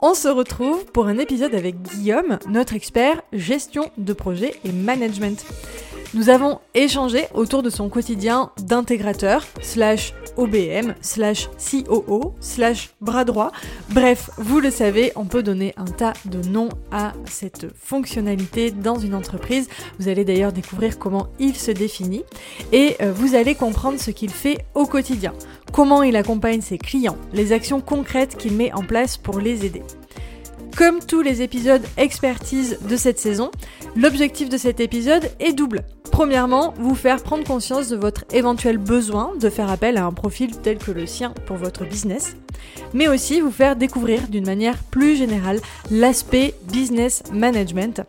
On se retrouve pour un épisode avec Guillaume, notre expert gestion de projet et management. Nous avons échangé autour de son quotidien d'intégrateur, slash OBM, slash COO, slash bras droit. Bref, vous le savez, on peut donner un tas de noms à cette fonctionnalité dans une entreprise. Vous allez d'ailleurs découvrir comment il se définit et euh, vous allez comprendre ce qu'il fait au quotidien, comment il accompagne ses clients, les actions concrètes qu'il met en place pour les aider. Comme tous les épisodes expertise de cette saison, l'objectif de cet épisode est double. Premièrement, vous faire prendre conscience de votre éventuel besoin de faire appel à un profil tel que le sien pour votre business, mais aussi vous faire découvrir d'une manière plus générale l'aspect business management.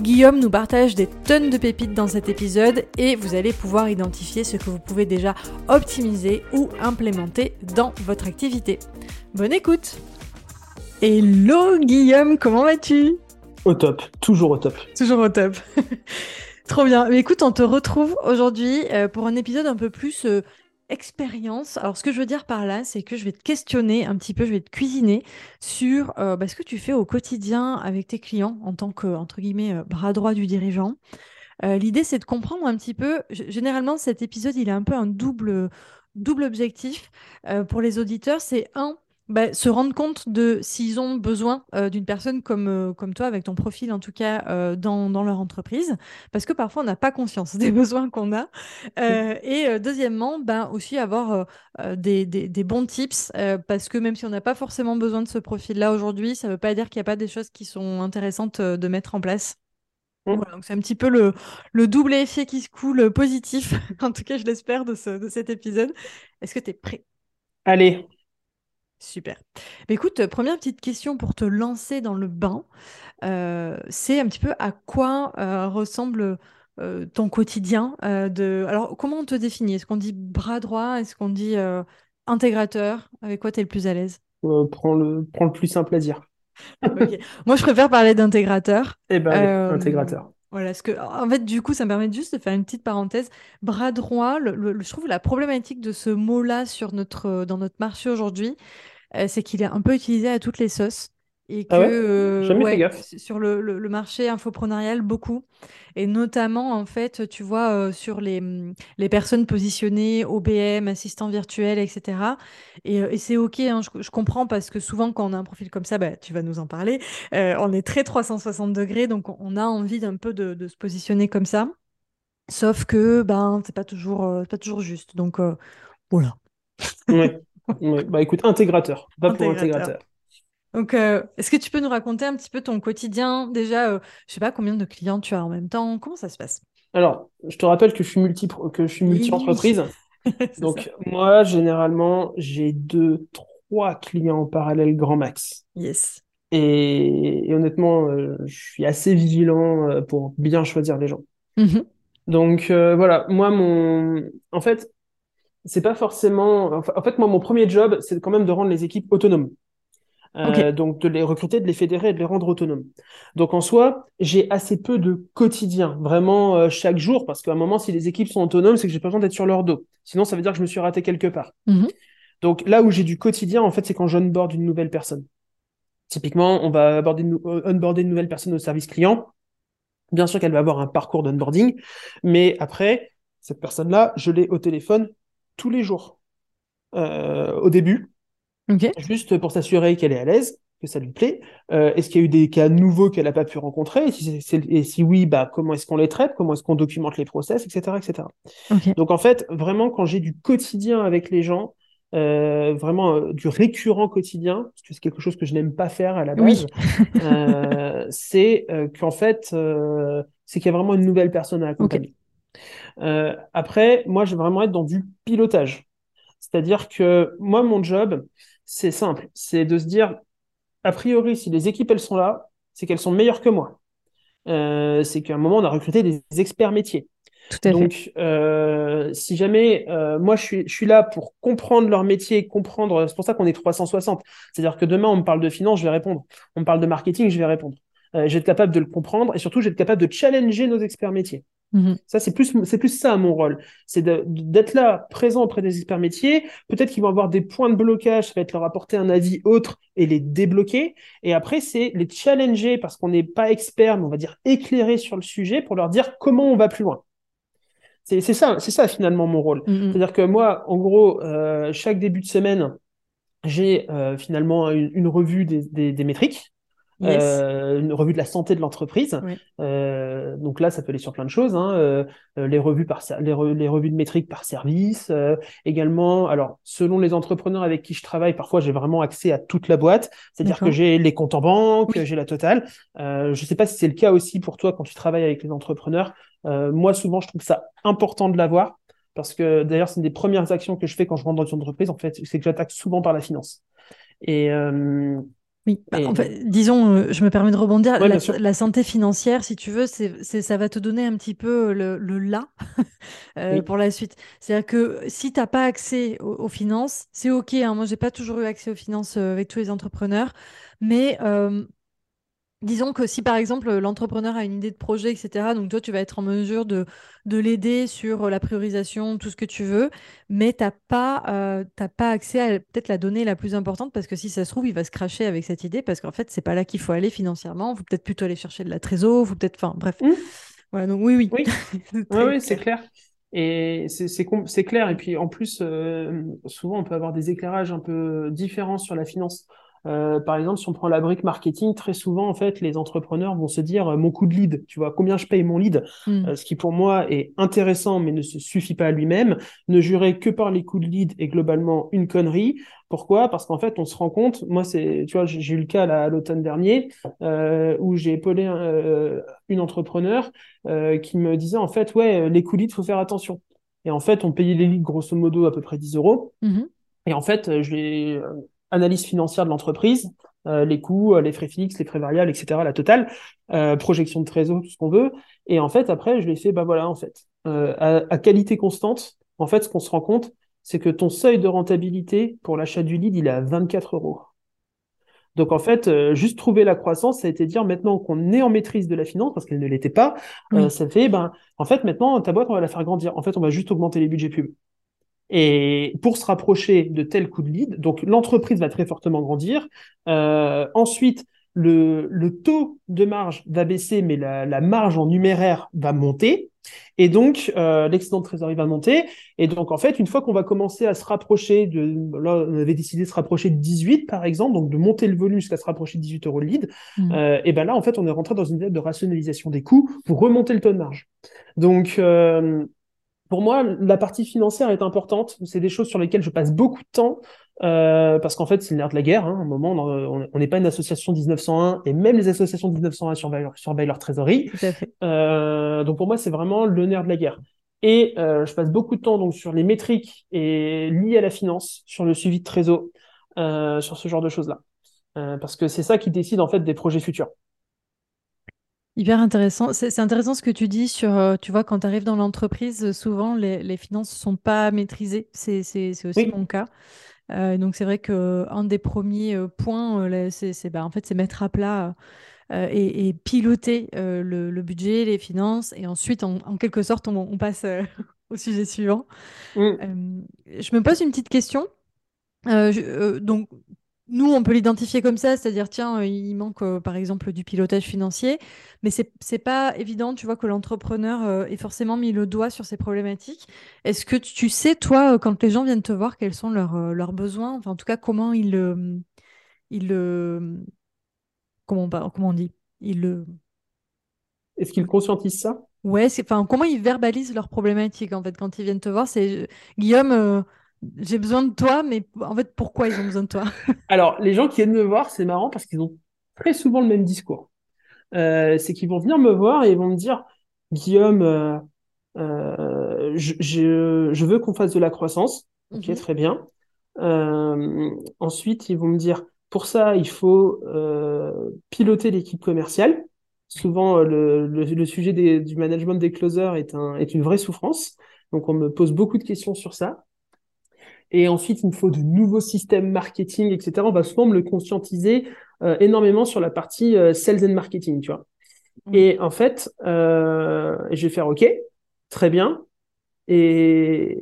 Guillaume nous partage des tonnes de pépites dans cet épisode et vous allez pouvoir identifier ce que vous pouvez déjà optimiser ou implémenter dans votre activité. Bonne écoute Hello Guillaume, comment vas-tu? Au top, toujours au top. Toujours au top. Trop bien. Mais écoute, on te retrouve aujourd'hui euh, pour un épisode un peu plus euh, expérience. Alors, ce que je veux dire par là, c'est que je vais te questionner un petit peu, je vais te cuisiner sur euh, bah, ce que tu fais au quotidien avec tes clients en tant que, entre guillemets, bras droit du dirigeant. L'idée, c'est de comprendre un petit peu. Généralement, cet épisode, il a un peu un double, double objectif pour les auditeurs. C'est un, bah, se rendre compte de s'ils ont besoin euh, d'une personne comme, euh, comme toi, avec ton profil en tout cas, euh, dans, dans, leur entreprise, parce que parfois on n'a pas conscience des besoins qu'on a. et deuxièmement, ben, aussi avoir des, des, des, bons tips, parce que même si on n'a pas forcément besoin de ce profil-là aujourd'hui, ça ne veut pas dire qu'il n'y a pas des choses qui sont intéressantes de mettre en place. Mmh. Voilà, donc c'est un petit peu le, le double effet qui se coule positif, en tout cas je l'espère, de, ce, de cet épisode. Est-ce que tu es prêt? Allez, Super. Mais écoute, euh, première petite question pour te lancer dans le bain, euh, c'est un petit peu à quoi euh, ressemble ton quotidien de... Alors, comment on te définit? Est-ce qu'on dit bras droit? Est-ce qu'on dit intégrateur? Avec quoi tu es le plus à l'aise? prends le, prends le plus simple à dire. Moi, je préfère parler d'intégrateur. Eh ben, intégrateur. Voilà, ce que, en fait, du coup, ça me permet juste de faire une petite parenthèse. Bras droit, je trouve la problématique de ce mot-là sur notre, dans notre marché aujourd'hui, euh, c'est qu'il est un peu utilisé à toutes les sauces. Et ah que euh, sur le, le, marché infoprenarial, beaucoup. Et notamment, en fait, tu vois, euh, sur les, mm, les personnes positionnées, OBM, assistants virtuels, etc. Et, et c'est OK, hein, je, comprends, parce que souvent, quand on a un profil comme ça, bah, tu vas nous en parler, on est très 360 degrés, donc on a envie d'un peu de, de, se positionner comme ça. Sauf que ben, c'est pas toujours, pas toujours juste. Donc, voilà. Oui. bah écoute, intégrateur, pas pour intégrateur. Donc, euh, est-ce que tu peux nous raconter un petit peu ton quotidien? Déjà, euh, je sais pas combien de clients tu as en même temps. Comment ça se passe? Alors, je te rappelle que je suis multi que je suis multi-entreprise. Donc, moi, généralement, j'ai deux, trois clients en parallèle grand max. Yes. Et, honnêtement, euh, je suis assez vigilant pour bien choisir les gens. Mm-hmm. Donc voilà, moi mon, en fait, c'est pas forcément. En fait, moi, mon premier job, c'est quand même de rendre les équipes autonomes. Euh, donc de les recruter, de les fédérer et de les rendre autonomes. Donc en soi, j'ai assez peu de quotidien, vraiment euh, chaque jour, parce qu'à un moment, si les équipes sont autonomes, c'est que j'ai pas besoin d'être sur leur dos. Sinon, ça veut dire que je me suis raté quelque part. Mm-hmm. Donc là où j'ai du quotidien, en fait, c'est quand j'onboard une nouvelle personne. Typiquement, on va aborder une, euh, onboarder une nouvelle personne au service client. Bien sûr qu'elle va avoir un parcours d'onboarding, mais après, cette personne-là, je l'ai au téléphone tous les jours euh, au début, juste pour s'assurer qu'elle est à l'aise, que ça lui plaît. Euh, est-ce qu'il y a eu des cas nouveaux qu'elle n'a pas pu rencontrer? Et si, oui, bah, comment est-ce qu'on les traite? Comment est-ce qu'on documente les process, etc. etc. Donc en fait, vraiment, quand j'ai du quotidien avec les gens, euh, vraiment du récurrent quotidien, parce que c'est quelque chose que je n'aime pas faire à la base, c'est qu'en fait, c'est qu'il y a vraiment une nouvelle personne à accompagner. Euh, après, moi, je vais vraiment être dans du pilotage. C'est-à-dire que moi, mon job, c'est simple. C'est de se dire, a priori, si les équipes elles sont là, c'est qu'elles sont meilleures que moi. Euh, c'est qu'à un moment, on a recruté des experts métiers. Tout à Donc, euh, si jamais euh, moi je suis, je suis là pour comprendre leur métier, comprendre, c'est pour ça qu'on est 360. C'est-à-dire que demain on me parle de finance, je vais répondre. On me parle de marketing, je vais répondre. Euh, je vais être capable de le comprendre et surtout je vais être capable de challenger nos experts métiers. Mhm. Ça, c'est plus, c'est plus ça mon rôle. C'est d'être là, présent auprès des experts métiers. Peut-être qu'ils vont avoir des points de blocage, ça va être leur apporter un avis autre et les débloquer. Et après, c'est les challenger parce qu'on n'est pas expert, mais on va dire éclairé sur le sujet pour leur dire comment on va plus loin. C'est ça, c'est ça finalement mon rôle. Mhm. C'est-à-dire que moi, en gros, euh, chaque début de semaine, j'ai euh, finalement une, une revue des, des, des métriques. Yes. Euh, une revue de la santé de l'entreprise. Oui. Euh, donc là, ça peut aller sur plein de choses. Hein. Euh, euh, les revues par les, re- les revues de métriques par service. euh, également, alors selon les entrepreneurs avec qui je travaille, parfois j'ai vraiment accès à toute la boîte. C'est-à-dire que j'ai les comptes en banque, Oui. j'ai la totale. Euh, je sais pas si c'est le cas aussi pour toi quand tu travailles avec les entrepreneurs. Euh, moi, souvent, je trouve ça important de l'avoir. Parce que d'ailleurs, c'est une des premières actions que je fais quand je rentre dans une entreprise, en fait, c'est que j'attaque souvent par la finance. Et, euh, Oui, bah, Et- en fait, disons, euh, je me permets de rebondir. Ouais, la, santé financière, si tu veux, c'est, ça va te donner un petit peu le, le là euh, Oui. pour la suite. C'est-à-dire que si tu n'as pas accès aux, aux finances, c'est OK. Hein, moi, j'ai pas toujours eu accès aux finances euh, avec tous les entrepreneurs, mais euh, disons que si par exemple l'entrepreneur a une idée de projet, etc., donc toi, tu vas être en mesure de, de l'aider sur la priorisation, tout ce que tu veux, mais tu n'as pas, euh, t'as pas accès à peut-être la donnée la plus importante parce que si ça se trouve, il va se cracher avec cette idée parce qu'en fait, c'est pas là qu'il faut aller financièrement. Il faut peut-être plutôt aller chercher de la trésor, faut peut-être, enfin bref. Mmh. Voilà, donc oui, oui. Oui. C'est Oui, c'est clair. clair. Et c'est c'est com- c'est clair. Et puis en plus, euh, souvent on peut avoir des éclairages un peu différents sur la finance. Euh, par exemple, si on prend la brique marketing, très souvent en fait, les entrepreneurs vont se dire euh, mon coût de lead, tu vois, combien je paye mon lead, Mm. Euh, ce qui pour moi est intéressant mais ne se suffit pas à lui-même. Ne jurer que par les coûts de lead est globalement une connerie. Pourquoi? Parce qu'en fait, on se rend compte. Moi, c'est, tu vois, j'ai eu le cas là, à l'automne dernier où j'ai épaulé une entrepreneur qui me disait en fait, ouais, les coûts leads, faut faire attention. Et en fait, on payait les leads grosso modo à peu près 10 euros. Mhm. Et en fait, je l'ai analyse financière de l'entreprise, euh, les coûts, euh, les frais fixes, les frais variables, etc., la totale, euh, projection de trésor, tout ce qu'on veut. Et en fait, après, je l'ai fait, bah voilà, en fait, euh, à, à qualité constante, en fait, ce qu'on se rend compte, c'est que ton seuil de rentabilité pour l'achat du lead, il est à 24 euros. Donc en fait, juste trouver la croissance, ça a été dire maintenant qu'on est en maîtrise de la finance, parce qu'elle ne l'était pas, Oui. ça fait, ben, en fait, maintenant, ta boîte, on va la faire grandir. En fait, on va juste augmenter les budgets pub. Et pour se rapprocher de tel coup de lead, donc l'entreprise va très fortement grandir. Euh, ensuite, le, le taux de marge va baisser, mais la, la marge en numéraire va monter. Et donc, euh, l'excédent de trésorerie va monter. Et donc, en fait, une fois qu'on va commencer à se rapprocher de... Là, on avait décidé de se rapprocher de 18, par exemple, donc de monter le volume jusqu'à se rapprocher de 18 euros le lead. Mm. Euh, et ben là, en fait, on est rentré dans une étape de rationalisation des coûts pour remonter le taux de marge. Donc, euh, pour moi, la partie financière est importante. C'est des choses sur lesquelles je passe beaucoup de temps euh, parce qu'en fait, c'est le nerf de la guerre. Hein. À un moment, on n'est pas une association 1901 et même les associations 1901 surveillent leur, surveillent leur trésorerie. Tout à fait. Euh, donc pour moi, c'est vraiment le nerf de la guerre. Et euh, je passe beaucoup de temps donc sur les métriques et liées à la finance, sur le suivi de trésor, euh, sur ce genre de choses-là, Euh, parce que c'est ça qui décide en fait des projets futurs. Hyper intéressant. C'est c'est intéressant ce que tu dis sur, euh, tu vois, quand tu arrives dans l'entreprise, euh, souvent les, les finances ne sont pas maîtrisées. C'est c'est- c'est aussi Oui. mon cas. Euh, donc c'est vrai qu'un des premiers euh, points, euh, là, c'est c'est, bah, en fait, c'est mettre à plat euh, et, et piloter euh, le, le budget, les finances. Et ensuite, en, en quelque sorte, on, on passe euh, au sujet suivant. Mm. Euh, je me pose une petite question. Euh, je- euh, donc, nous, on peut l'identifier comme ça, c'est-à-dire, tiens, euh, il manque euh, par exemple du pilotage financier, mais c'est c'est pas évident, tu vois, que l'entrepreneur euh, ait forcément mis le doigt sur ces problématiques. Est-ce que tu sais, toi, quand les gens viennent te voir, quels sont leurs, euh, leurs besoins, enfin, en tout cas, comment ils le. Ils comment, on par- comment on dit? Ils le. Est-ce qu'ils conscientisent ça? Ouais, c'est, enfin, comment ils verbalisent leurs problématiques, en fait, quand ils viennent te voir, c'est Guillaume, j'ai besoin de toi, mais en fait, pourquoi ils ont besoin de toi? Alors, les gens qui viennent me voir, c'est marrant parce qu'ils ont très souvent le même discours. Euh, c'est qu'ils vont venir me voir et ils vont me dire, Guillaume, euh, euh, je, je, je veux qu'on fasse de la croissance. Ok, Mhm. très bien. Ensuite, ils vont me dire, Pour ça, il faut piloter l'équipe commerciale. Souvent, le, le, sujet du management des closers est, un, est une vraie souffrance. Donc, on me pose beaucoup de questions sur ça. Et ensuite, il me faut de nouveaux systèmes marketing, etc. On va souvent me le conscientiser euh, énormément sur la partie euh, sales and marketing, tu vois. Mmh. Et en fait, euh, je vais faire OK, très bien. Et,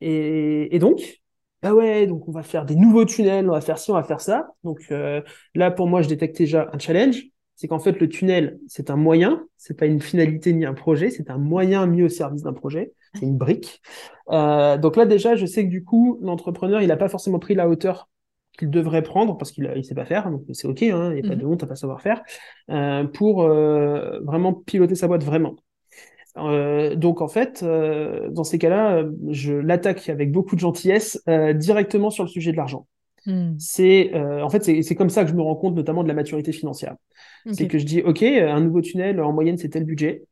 et, et, donc, bah ouais, donc on va faire des nouveaux tunnels, on va faire ci, on va faire ça. Donc euh, là, pour moi, je détecte déjà un challenge c'est qu'en fait le tunnel c'est un moyen, c'est pas une finalité ni un projet, c'est un moyen mis au service d'un projet, c'est une brique. Euh, donc là déjà, je sais que du coup l'entrepreneur il n'a pas forcément pris la hauteur qu'il devrait prendre parce qu'il ne sait pas faire, donc c'est ok, hein, il n'y a pas de mhm. honte à pas savoir faire, euh, pour euh, vraiment piloter sa boîte vraiment. donc en fait, dans ces cas-là, je l'attaque avec beaucoup de gentillesse directement sur le sujet de l'argent. Hmm. C'est en fait c'est comme ça que je me rends compte notamment de la maturité financière. C'est que je dis, OK, un nouveau tunnel, en moyenne, c'est tel budget.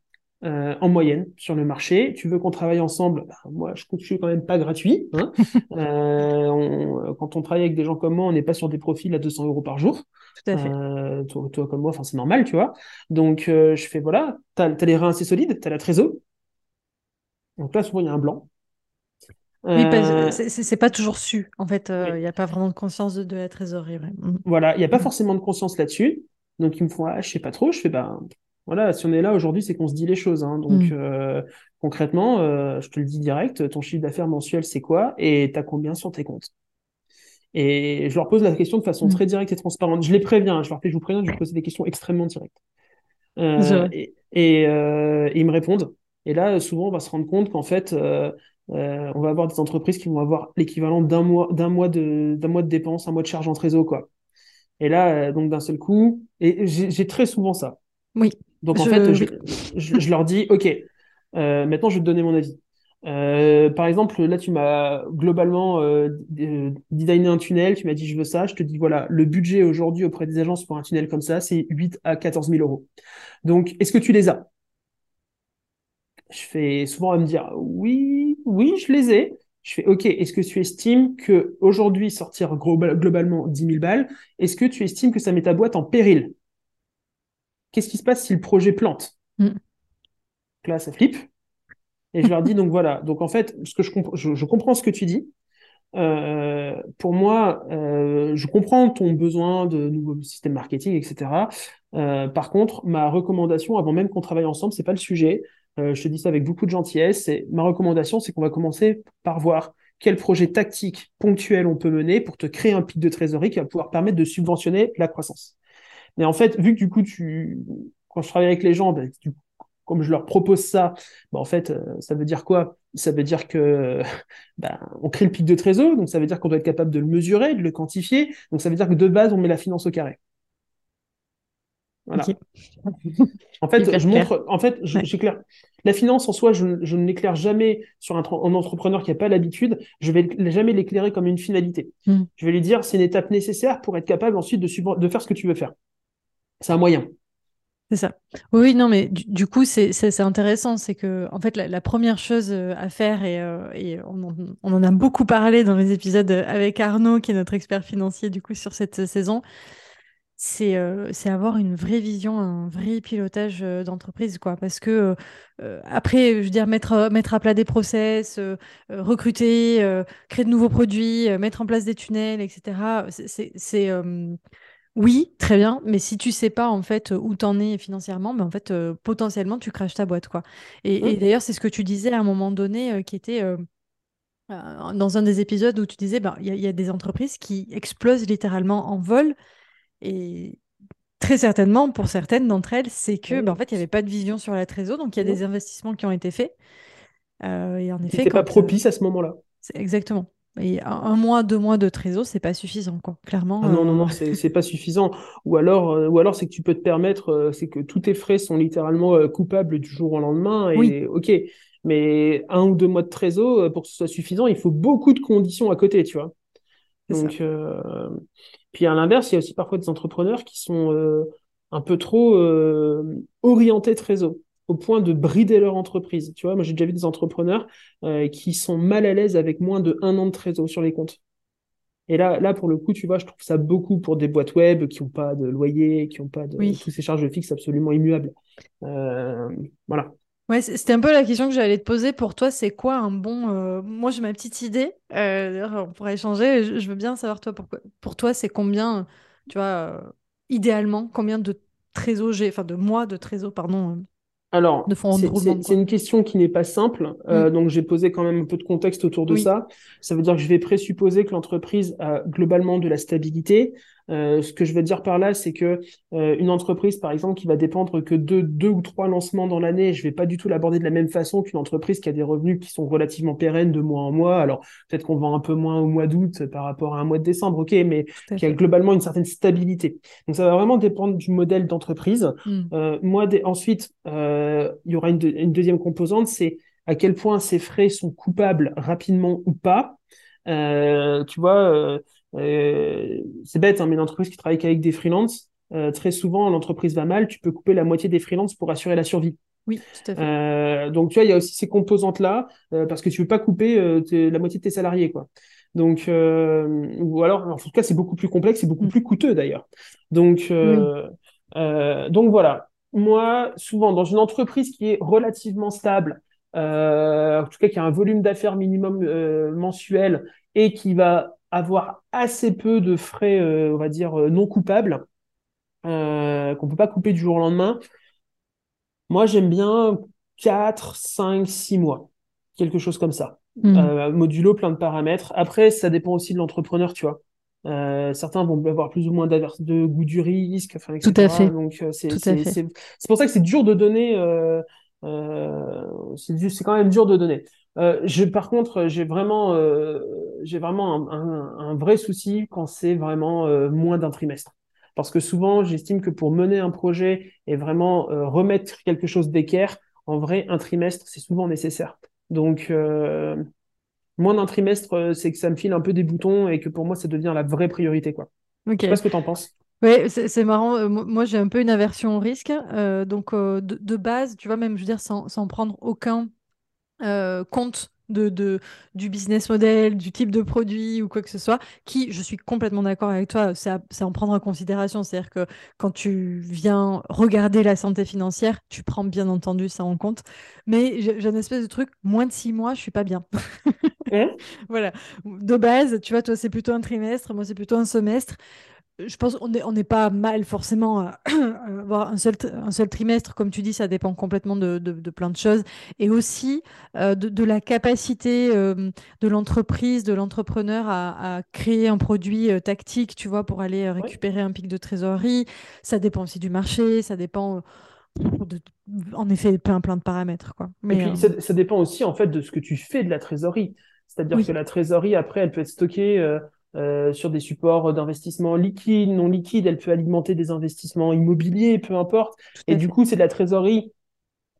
Euh, en moyenne sur le marché. Tu veux qu'on travaille ensemble? Bah, Moi, je ne suis quand même pas gratuit. Hein. euh, quand on travaille avec des gens comme moi, on n'est pas sur des profils à 200 euros par jour. Tout à fait. Euh, toi, toi, comme moi, c'est normal, tu vois. Donc, je fais, voilà, tu as, les reins assez solides, tu as la trésor. Donc là, souvent, il y a un blanc. Oui, c'est pas toujours su. En fait, il n'y a pas vraiment de conscience de, la trésorerie. Mm. Voilà, il n'y a pas forcément de conscience là-dessus. Donc ils me font ah, je sais pas trop, je fais ben voilà, si on est là aujourd'hui, c'est qu'on se dit les choses. Hein. Donc mm. euh, concrètement, euh, je te le dis direct, ton chiffre d'affaires mensuel c'est quoi? Et t'as combien sur tes comptes? Et je leur pose la question de façon mm. très directe et transparente. Je les préviens, je leur fais, je vous préviens, je vais poser des questions extrêmement directes. Euh, et, et, ils me répondent. Et là, souvent, on va se rendre compte qu'en fait, on va avoir des entreprises qui vont avoir l'équivalent d'un mois, d'un mois de, d'un mois de dépenses, un mois de charge en trésor, quoi. Et là, donc d'un seul coup, et j'ai très souvent ça. Oui. Donc en fait, je, je, leur dis, ok, euh, maintenant je vais te donner mon avis. Euh, par exemple, là, tu m'as globalement euh, designé un tunnel, tu m'as dit je veux ça, je te dis voilà, le budget aujourd'hui auprès des agences pour un tunnel comme ça, c'est 8 à 14 000 euros. Donc, est-ce que tu les as? Je fais souvent à me dire oui, oui, je les ai. Je fais OK, est-ce que tu estimes que aujourd'hui sortir globalement 10 000 balles, est-ce que tu estimes que ça met ta boîte en péril? Qu'est-ce qui se passe si le projet plante mm. Là, ça flippe. Et je leur dis donc voilà. Donc en fait, ce que je, je, comprends ce que tu dis. Euh, pour moi, euh, je comprends ton besoin de nouveaux systèmes marketing, etc. Euh, par contre, ma recommandation, avant même qu'on travaille ensemble, c'est pas le sujet. Je te dis ça avec beaucoup de gentillesse. Et ma recommandation, c'est qu'on va commencer par voir quel projet tactique ponctuel on peut mener pour te créer un pic de trésorerie qui va pouvoir permettre de subventionner la croissance. Mais en fait, vu que du coup, tu, quand je travaille avec les gens, ben, comme je leur propose ça, ben, en fait, euh, ça veut dire quoi? Ça veut dire que ben, on crée le pic de trésor, donc ça veut dire qu'on doit être capable de le mesurer, de le quantifier. Donc ça veut dire que de base, on met la finance au carré. Voilà. En fait, je montre, en fait, j'éclaire. La finance en soi, je, ne l'éclaire jamais sur un, entrepreneur qui n'a pas l'habitude. Je vais jamais l'éclairer comme une finalité. Hmm. Je vais lui dire, c'est une étape nécessaire pour être capable ensuite de, de faire ce que tu veux faire. C'est un moyen. C'est ça. Oui, non, mais du, coup, c'est intéressant. C'est que, en fait, la, première chose euh, à faire, et, euh, on, on, en a beaucoup parlé dans les épisodes avec Arnaud, qui est notre expert financier, du coup, sur cette saison, euh, c'est avoir une vraie vision, un vrai pilotage euh, d'entreprise, quoi. Parce que euh, après, je veux dire, mettre, mettre à plat des process, recruter, créer de nouveaux produits, mettre en place des tunnels, etc. C'est oui, très bien, mais si tu sais pas en fait où t'en es financièrement, ben, en fait potentiellement tu craches ta boîte, quoi. Et, mmh. d'ailleurs, c'est ce que tu disais à un moment donné, qui était dans un des épisodes où tu disais, ben, il y, a des entreprises qui explosent littéralement en vol et très certainement, pour certaines d'entre elles, c'est que, bah, en fait, il n'y avait pas de vision sur la trésor, donc il y a des investissements qui ont été faits. Euh, et en effet, c'était pas propice à ce moment-là. Exactement. Et un, mois, deux mois de trésor, c'est pas suffisant, quoi. Clairement. Ah non, non, non, euh, c'est pas suffisant. Ou alors, euh, ou alors c'est que tu peux te permettre, c'est que tous tes frais sont littéralement coupables du jour au lendemain. Et oui. ok, mais un ou deux mois de trésor, pour que ce soit suffisant, il faut beaucoup de conditions à côté, tu vois. Donc, puis à l'inverse, il y a aussi parfois des entrepreneurs qui sont euh, un peu trop euh, orientés trésor au point de brider leur entreprise. Tu vois, moi j'ai déjà vu des entrepreneurs euh, qui sont mal à l'aise avec moins de un an de trésor sur les comptes. Et là, là, pour le coup, tu vois, je trouve ça beaucoup pour des boîtes web qui n'ont pas de loyer, qui n'ont pas de tous ces charges fixes absolument immuables. Euh, voilà. Ouais, c'était un peu la question que j'allais te poser. Pour toi, c'est quoi un bon. Euh, moi, j'ai ma petite idée. On pourrait échanger. Je, veux bien savoir, toi, pourquoi... pour toi, c'est combien, tu vois, idéalement, combien de trésors j'ai, enfin, de mois de trésor, pardon, alors, c'est une question qui n'est pas simple, euh, mm. donc j'ai posé quand même un peu de contexte autour de ça. Ça veut dire que je vais présupposer que l'entreprise a globalement de la stabilité, euh, ce que je veux dire par là, c'est que euh, une entreprise, par exemple, qui va dépendre que de deux ou trois lancements dans l'année, je vais pas du tout l'aborder de la même façon qu'une entreprise qui a des revenus qui sont relativement pérennes de mois en mois. Alors peut-être qu'on vend un peu moins au mois d'août par rapport à un mois de décembre, ok, mais qui a globalement une certaine stabilité. Donc ça va vraiment dépendre du modèle d'entreprise. Hmm. Euh, moi, ensuite, il y aura une, une deuxième composante, c'est à quel point ces frais sont coupables rapidement ou pas. tu vois euh, c'est bête, hein, mais une entreprise qui travaille qu'avec des freelances, euh, très souvent, l'entreprise va mal, tu peux couper la moitié des freelances pour assurer la survie. Oui, tout à fait. Euh, donc, tu vois, il y a aussi ces composantes-là, parce que tu veux pas couper la moitié de tes salariés, quoi. Donc, ou alors, en tout cas, c'est beaucoup plus complexe, c'est beaucoup mm. plus coûteux d'ailleurs. Donc, donc voilà. Moi, souvent, dans une entreprise qui est relativement stable, en tout cas qui a un volume d'affaires minimum mensuel et qui va avoir assez peu de frais, euh, on va dire, euh, non coupables, euh, qu'on peut pas couper du jour au lendemain. Moi, j'aime bien 4, 5, 6 mois, quelque chose comme ça. Hmm. modulo, plein de paramètres. Après, ça dépend aussi de l'entrepreneur, tu vois. certains vont avoir plus ou moins de goût du risque, enfin, etc. Tout à fait. Donc, c'est pour ça que c'est dur de donner. c'est quand même dur de donner. Euh, je, par contre, j'ai vraiment, euh, j'ai vraiment un, vrai souci quand c'est vraiment euh, moins d'un trimestre. Parce que souvent, j'estime que pour mener un projet et vraiment remettre quelque chose d'équerre, en vrai, un trimestre, c'est souvent nécessaire. Donc, moins d'un trimestre, c'est que ça me file un peu des boutons et que pour moi, ça devient la vraie priorité. Quoi. Okay. Je sais pas ce que tu en penses. Oui, c'est marrant. Moi, j'ai un peu une aversion au risque. donc, de, base, tu vois, même, je veux dire, sans, sans prendre aucun euh, compte de, du business model, du type de produit ou quoi que ce soit, qui, je suis complètement d'accord avec toi, c'est en prendre en considération. C'est-à-dire que quand tu viens regarder la santé financière, tu prends bien entendu ça en compte. Mais j'ai une espèce de truc, moins de six mois, je suis pas bien. voilà. De base, tu vois, toi, c'est plutôt un trimestre, moi, c'est plutôt un semestre je pense qu'on n'est on pas mal forcément à avoir un seul, un seul trimestre, comme tu dis, ça dépend complètement de, de, plein de choses, et aussi euh, de, de, la capacité euh, de l'entreprise, de l'entrepreneur à, à, créer un produit euh, tactique, tu vois, pour aller récupérer un pic de trésorerie. Ça dépend aussi du marché, ça dépend... En effet, plein, plein de paramètres. Quoi. Mais, et puis, ça, ça, dépend aussi en fait de ce que tu fais de la trésorerie. C'est-à-dire que la trésorerie, après, elle peut être stockée euh, sur des supports d'investissement liquides, non liquides, elle peut alimenter des investissements immobiliers, peu importe. et du coup, c'est de la trésorerie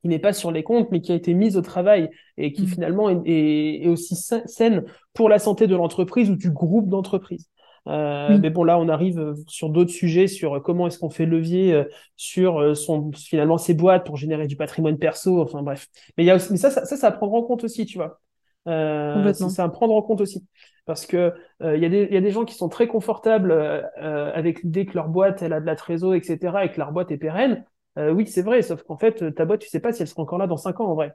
qui n'est pas sur les comptes, mais qui a été mise au travail et qui mm. finalement est, aussi saine pour la santé de l'entreprise ou du groupe d'entreprises. Euh, Mais bon, là, on arrive sur d'autres sujets, sur comment est-ce qu'on fait levier euh, sur euh, son, finalement ses boîtes pour générer du patrimoine perso. Enfin bref. Mais il y a aussi, mais ça, ça, ça, ça à prendre en compte aussi, tu vois. Euh, c'est à prendre en compte aussi. Parce que il euh, y, y, a des gens qui sont très confortables euh, euh, avec l'idée que leur boîte, elle a de la trésor, etc., et que leur boîte est pérenne. oui, c'est vrai, sauf qu'en fait, ta boîte, tu sais pas si elle sera encore là dans 5 ans, en vrai.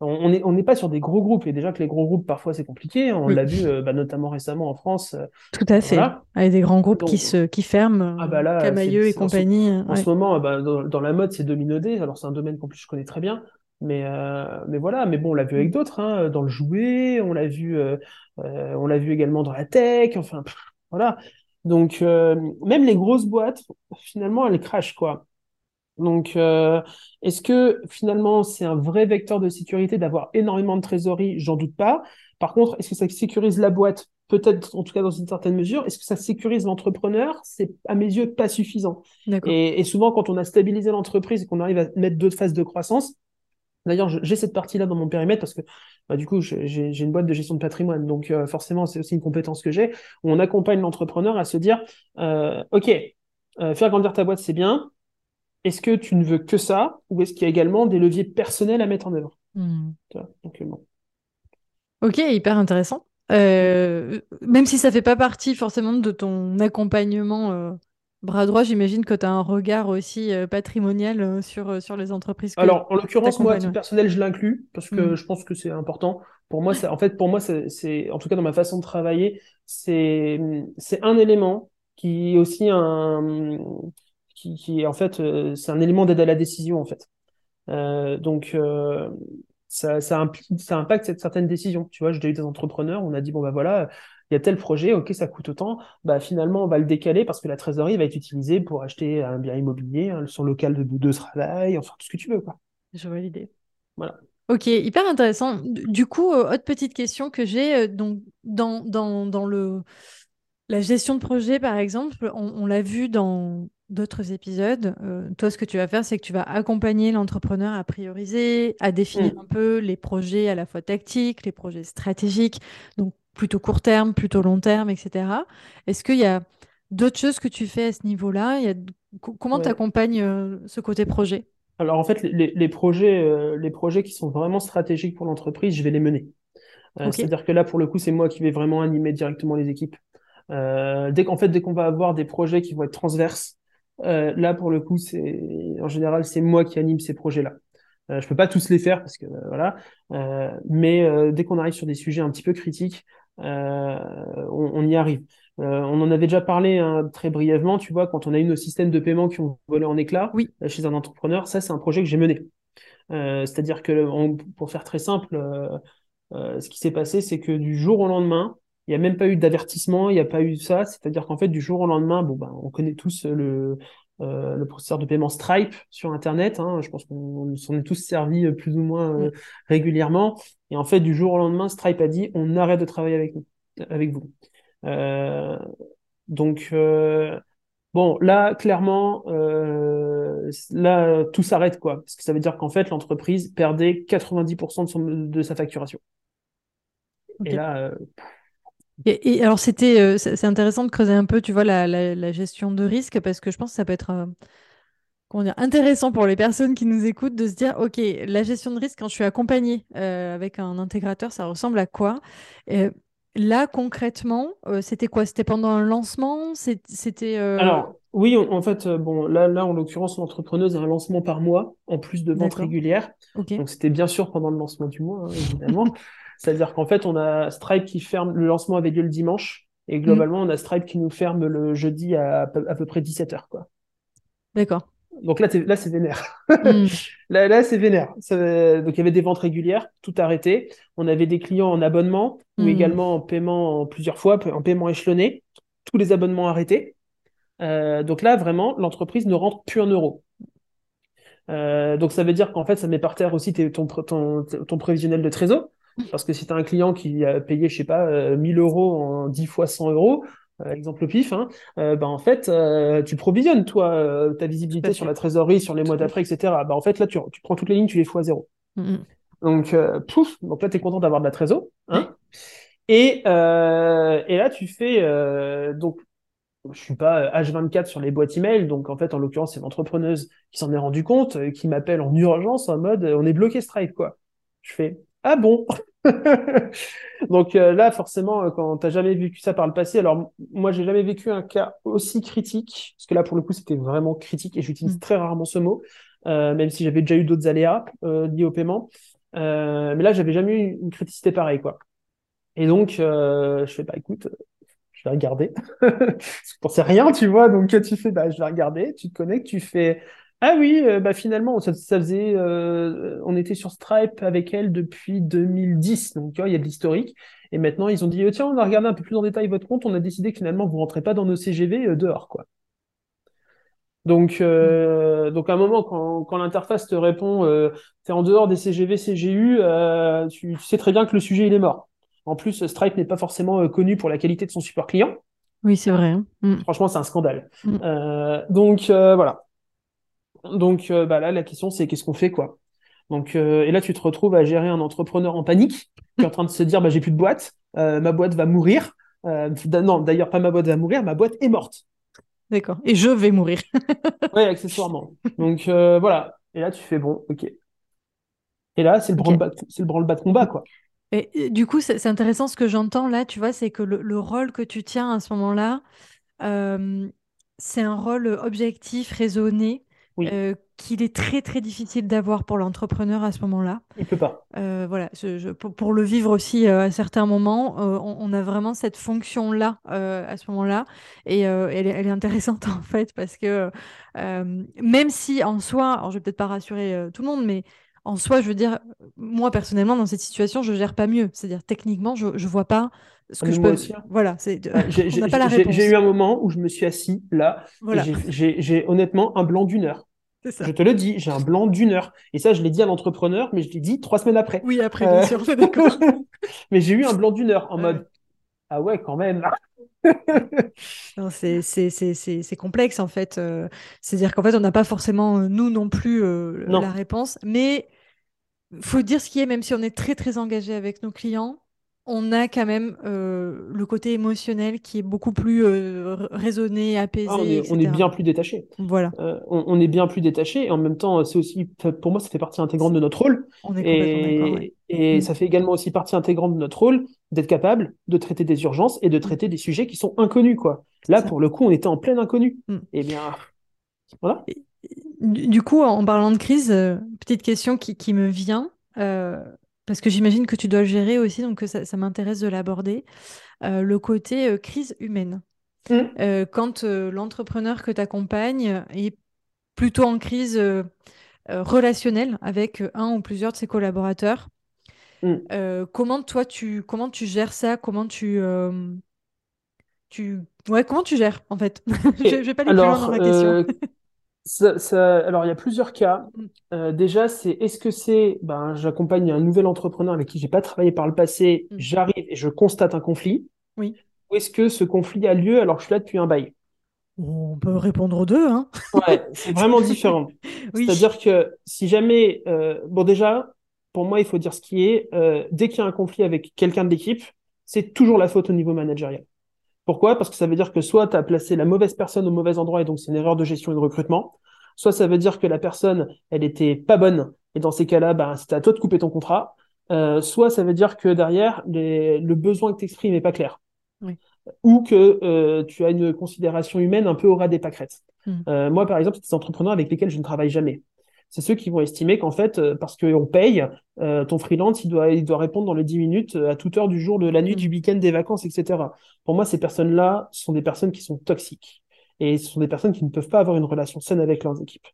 On n'est on pas sur des gros groupes, et déjà que les gros groupes, parfois, c'est compliqué. On l'a vu bah, notamment récemment en France. Tout à fait. Avec des grands groupes qui, se, qui ferment, ah bah là, Camailleux et compagnie. En, ce, moment, bah, dans, la mode, c'est Domino Alors, c'est un domaine qu'en plus je connais très bien. Mais, euh, mais voilà, mais bon, on l'a vu avec d'autres, hein, dans le jouet, on l'a vu, euh, euh, on l'a vu également dans la tech, enfin, voilà. Donc, même les grosses boîtes, finalement, elles crachent, quoi. Donc, est-ce que finalement, c'est un vrai vecteur de sécurité d'avoir énormément de trésorerie? J'en doute pas. Par contre, est-ce que ça sécurise la boîte? Peut-être, en tout cas, dans une certaine mesure. Est-ce que ça sécurise l'entrepreneur? C'est, à mes yeux, pas suffisant. Et, et, souvent, quand on a stabilisé l'entreprise et qu'on arrive à mettre d'autres phases de croissance, D'ailleurs, j'ai cette partie-là dans mon périmètre parce que bah, du coup, j'ai une boîte de gestion de patrimoine. Donc euh, forcément, c'est aussi une compétence que j'ai où on accompagne l'entrepreneur à se dire, euh, OK, euh, faire grandir ta boîte, c'est bien. Est-ce que tu ne veux que ça ou est-ce qu'il y a également des leviers personnels à mettre en œuvre? Hmm. Ok, hyper intéressant. même si ça fait pas partie forcément de ton accompagnement bras droit, j'imagine que tu as un regard aussi patrimonial sur, sur les entreprises. Alors, en l'occurrence, moi, à titre personnel, je l'inclus parce que mmh. je pense que c'est important. Pour moi, en fait, pour moi, c'est, en tout cas dans ma façon de travailler, c'est, c'est un élément qui est aussi un, qui, qui est en fait, euh, c'est un élément d'aide à la décision en fait. Euh, donc, euh, ça, ça, implique, ça impacte cette certaine décision. Tu vois, j'ai eu des entrepreneurs, on a dit bon bah voilà, il y a tel projet, ok, ça coûte autant, bah finalement on va le décaler parce que la trésorerie va être utilisée pour acheter un bien immobilier, son local de, de travail, enfin tout ce que tu veux quoi. Je vois l'idée. Voilà. Ok, hyper intéressant. Du coup, autre petite question que j'ai, donc dans, dans, dans le la gestion de projet, par exemple, on, l'a vu dans d'autres épisodes. Euh, toi, ce que tu vas faire, c'est que tu vas accompagner l'entrepreneur à prioriser, à définir mm. un peu les projets à la fois tactiques, les projets stratégiques, donc plutôt court terme, plutôt long terme, etc. Est-ce qu'il y a d'autres choses que tu fais à ce niveau-là? Il Comment tu accompagnes euh, ce côté projet? Alors en fait, les, projets, euh, les projets qui sont vraiment stratégiques pour l'entreprise, je vais les mener. C'est-à-dire que là, pour le coup, c'est moi qui vais vraiment animer directement les équipes. Euh, dès qu'en fait, dès qu'on va avoir des projets qui vont être transverses, euh, là pour le coup, c'est en général c'est moi qui anime ces projets-là. Euh, je peux pas tous les faire parce que voilà, mais dès qu'on arrive sur des sujets un petit peu critiques, on, y arrive. on en avait déjà parlé hein, très brièvement, tu vois, quand on a eu nos systèmes de paiement qui ont volé en éclats oui. chez un entrepreneur, ça c'est un projet que j'ai mené. C'est-à-dire que, pour faire très simple, ce qui s'est passé, c'est que du jour au lendemain, il n'y a même pas eu d'avertissement, il n'y a pas eu ça. C'est-à-dire qu'en fait, du jour au lendemain, bon, ben, on connaît tous le, euh, le processeur de paiement Stripe sur Internet. Hein. Je pense qu'on s'en est tous servis euh, plus ou moins euh, régulièrement. Et en fait, du jour au lendemain, Stripe a dit on arrête de travailler avec nous, avec vous. Euh, donc bon, là, clairement, là, tout s'arrête quoi, parce que ça veut dire qu'en fait, l'entreprise perdait 90% de, son, de sa facturation. Et là, et, alors, c'était, euh, c'est intéressant de creuser un peu, tu vois, la, gestion de risque, parce que je pense que ça peut être euh, dire, intéressant pour les personnes qui nous écoutent de se dire, OK, la gestion de risque, quand je suis accompagnée euh, avec un intégrateur, ça ressemble à quoi? Là, concrètement, c'était quoi? C'était pendant un lancement? C'était. Alors, oui, en fait, bon, là, là en l'occurrence, l'entrepreneuse a un lancement par mois, en plus de ventes régulières. Donc, c'était bien sûr pendant le lancement du mois, hein, évidemment. C'est-à-dire qu'en fait, on a Stripe qui ferme, le lancement avait lieu le dimanche, et globalement, on a Stripe qui nous ferme le jeudi à à peu, près 17h, quoi. D'accord. Donc là, là c'est vénère. Hmm. là, là c'est vénère. donc il y avait des ventes régulières, tout arrêté. On avait des clients en abonnement ou hmm. également en paiement en plusieurs fois, en paiement échelonné. Tous les abonnements arrêtés. Euh, donc là, vraiment, l'entreprise ne rentre plus un euro. Euh, donc ça veut dire qu'en fait, ça met par terre aussi ton, ton, ton prévisionnel de trésor. Parce que si tu as un client qui a payé, je sais pas, 1000 euh, euros en 10 fois 100 euros, exemple pif, hein, euh, bah, en fait, tu provisionnes, toi, ta visibilité sur la trésorerie, sur les mois d'après, etc. Bah, en fait, là, tu, tu, prends toutes les lignes, tu les fous à zéro. Mm, mm. Donc, pouf, donc là, tu es content d'avoir de la trésor. Hein, et, et là, tu fais. donc, je suis pas H24 sur les boîtes email, donc en fait, en l'occurrence, c'est l'entrepreneuse qui s'en est rendu compte, qui m'appelle en urgence en mode on est bloqué Stripe, quoi. Je fais ah bon? Donc euh, là, forcément, euh, quand tu n'as jamais vécu ça par le passé, alors moi, j'ai jamais vécu un cas aussi critique, parce que là, pour le coup, c'était vraiment critique, et j'utilise mm. très rarement ce mot, euh, même si j'avais déjà eu d'autres aléas liés au paiement. mais là, j'avais jamais eu une criticité pareille, quoi. Et donc, je fais, bah écoute, je vais regarder. tu pensais rien, tu vois, donc tu fais, bah je vais regarder, tu te connectes, tu fais ah oui, euh, bah finalement, ça, faisait, euh, on était sur Stripe avec elle depuis 2010, donc tu vois, il y a de l'historique. Et maintenant, ils ont dit, tiens, on a regardé un peu plus en détail votre compte, on a décidé que finalement, vous rentrez pas dans nos CGV euh, dehors, quoi. Donc, donc à un moment, quand, l'interface te répond, tu es en dehors des CGV, CGU, tu, sais très bien que le sujet, il est mort. En plus, Stripe n'est pas forcément connu pour la qualité de son support client. Oui, c'est vrai. Hein. Mm. Franchement, c'est un scandale. Mm. donc, voilà. Donc euh, bah là, la question c'est qu'est-ce qu'on fait quoi? Donc euh, et là tu te retrouves à gérer un entrepreneur en panique qui est en train de se dire bah j'ai plus de boîte, euh, ma boîte va mourir. non, d'ailleurs pas ma boîte va mourir, ma boîte est morte. D'accord. Et je vais mourir. oui, accessoirement. Donc voilà. Et là tu fais bon, ok. Et là c'est le branle-bas, de combat quoi. Et, du coup, c'est intéressant ce que j'entends là, tu vois, c'est que le, rôle que tu tiens à ce moment-là, c'est un rôle objectif, raisonné, euh, qu'il est très très difficile d'avoir pour l'entrepreneur à ce moment-là. Il peut pas. Euh, voilà, pour, le vivre aussi à certains moments, on, a vraiment cette fonction-là à ce moment-là, et elle, elle, est intéressante en fait parce que même si en soi, alors je vais peut-être pas rassurer tout le monde, mais en soi, je veux dire, moi personnellement, dans cette situation, je gère pas mieux. C'est-à-dire, techniquement, je, je vois pas ce que je peux. Aussi. Hein. Voilà, c'est. J'ai eu un moment où je me suis assis là. J'ai honnêtement un blanc d'une heure. Je te le dis, j'ai un blanc d'une heure. Et ça, je l'ai dit à l'entrepreneur, mais je l'ai dit trois semaines après. Oui, après, bien euh, sûr, d'accord. mais j'ai eu un blanc d'une heure en mode Ah ouais, quand même. c'est complexe en fait. Euh, c'est-à-dire qu'en fait, on n'a pas forcément, euh, nous non plus, la réponse. Mais faut dire ce qui est, même si on est très très engagé avec nos clients, on a quand même euh, le côté émotionnel qui est beaucoup plus euh, raisonné, apaisé. Ah, on, est, bien plus détaché. Voilà. Euh, on, est bien plus détaché et en même temps, c'est aussi, pour moi, ça fait partie intégrante de notre rôle. On est et, et mm. ça fait également aussi partie intégrante de notre rôle d'être capable de traiter des urgences et de traiter des sujets qui sont inconnus, quoi. Là, pour le coup, on était en plein inconnu. Mm. Et eh bien, voilà. Du coup, en parlant de crise, petite question qui, qui me vient. Parce que j'imagine que tu dois le gérer aussi, donc ça, ça m'intéresse de l'aborder. Euh, le côté euh, crise humaine. Mmh. Euh, quand l'entrepreneur que tu accompagnes est plutôt en crise relationnelle avec un ou plusieurs de ses collaborateurs, mmh. comment toi tu comment tu gères ça? Comment tu tu ouais comment tu gères en fait? Je, vais pas aller plus loin dans ma question. Alors, il y a plusieurs cas. Euh, déjà, c'est est-ce que c'est, ben, j'accompagne un nouvel entrepreneur avec qui j'ai pas travaillé par le passé, mm. j'arrive et je constate un conflit. Oui. Ou est-ce que ce conflit a lieu alors que je suis là depuis un bail? On peut répondre aux deux, hein. Ouais, c'est vraiment différent. C'est-à-dire que si jamais, euh, bon, déjà, pour moi, il faut dire ce qui est. Euh, dès qu'il y a un conflit avec quelqu'un de l'équipe, c'est toujours la faute au niveau managérial. Pourquoi? Parce que ça veut dire que soit tu as placé la mauvaise personne au mauvais endroit et donc c'est une erreur de gestion et de recrutement, soit ça veut dire que la personne, elle était pas bonne et dans ces cas-là, bah, c'était à toi de couper ton contrat, euh, soit ça veut dire que derrière, le besoin que tu exprimes n'est pas clair. Ou que euh, tu as une considération humaine un peu au ras des pâquerettes. Hmm. Euh, moi, par exemple, c'est des entrepreneurs avec lesquels je ne travaille jamais c'est ceux qui vont estimer qu'en fait, euh, parce qu'on paye, euh, ton freelance, il doit, il doit répondre dans les 10 minutes euh, à toute heure du jour, de la nuit, du week-end, des vacances, etc. Pour moi, ces personnes-là sont des personnes qui sont toxiques. Et ce sont des personnes qui ne peuvent pas avoir une relation saine avec leurs équipes.